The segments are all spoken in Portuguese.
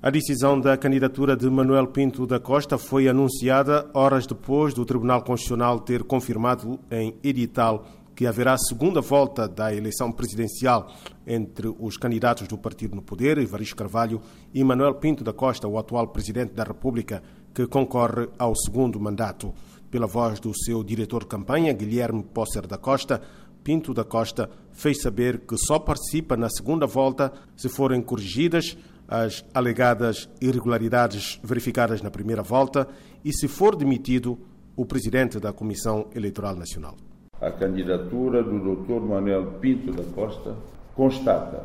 A decisão da candidatura de Manuel Pinto da Costa foi anunciada horas depois do Tribunal Constitucional ter confirmado em edital que haverá segunda volta da eleição presidencial entre os candidatos do partido no poder, Evaristo Carvalho, e Manuel Pinto da Costa, o atual presidente da República, que concorre ao segundo mandato. Pela voz do seu diretor de campanha, Guilherme Posser da Costa, Pinto da Costa fez saber que só participa na segunda volta se forem corrigidas as alegadas irregularidades verificadas na primeira volta e, se for demitido, o presidente da Comissão Eleitoral Nacional. A candidatura do Dr. Manuel Pinto da Costa constata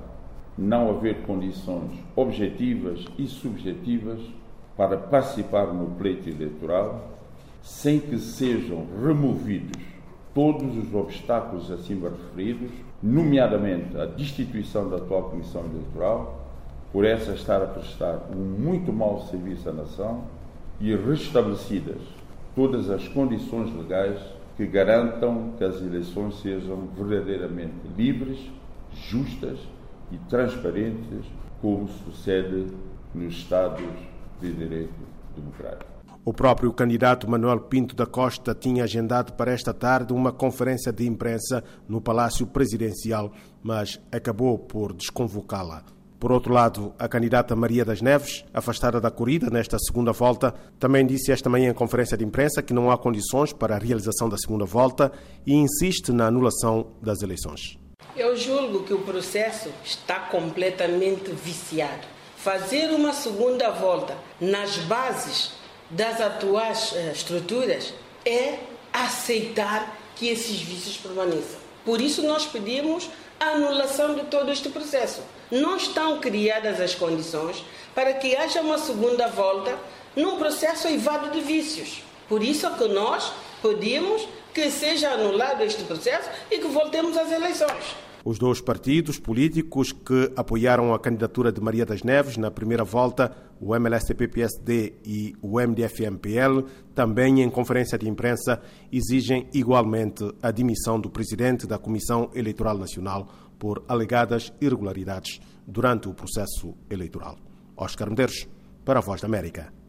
não haver condições objetivas e subjetivas para participar no pleito eleitoral sem que sejam removidos todos os obstáculos acima referidos, nomeadamente a destituição da atual Comissão Eleitoral, por essa estar a prestar um muito mau serviço à nação e restabelecidas todas as condições legais que garantam que as eleições sejam verdadeiramente livres, justas e transparentes, como sucede nos Estados de Direito Democrático. O próprio candidato Manuel Pinto da Costa tinha agendado para esta tarde uma conferência de imprensa no Palácio Presidencial, mas acabou por desconvocá-la. Por outro lado, a candidata Maria das Neves, afastada da corrida nesta segunda volta, também disse esta manhã em conferência de imprensa que não há condições para a realização da segunda volta e insiste na anulação das eleições. Eu julgo que o processo está completamente viciado. Fazer uma segunda volta nas bases das atuais eh, estruturas é aceitar que esses vícios permaneçam. Por isso, nós pedimos a anulação de todo este processo. Não estão criadas as condições para que haja uma segunda volta num processo eivado de vícios. Por isso é que nós pedimos que seja anulado este processo e que voltemos às eleições. Os dois partidos políticos que apoiaram a candidatura de Maria das Neves na primeira volta, o MLSTP-PSD e o MDF-MPL, também em conferência de imprensa, exigem igualmente a dimissão do presidente da Comissão Eleitoral Nacional por alegadas irregularidades durante o processo eleitoral. Oscar Medeiros, para a Voz da América.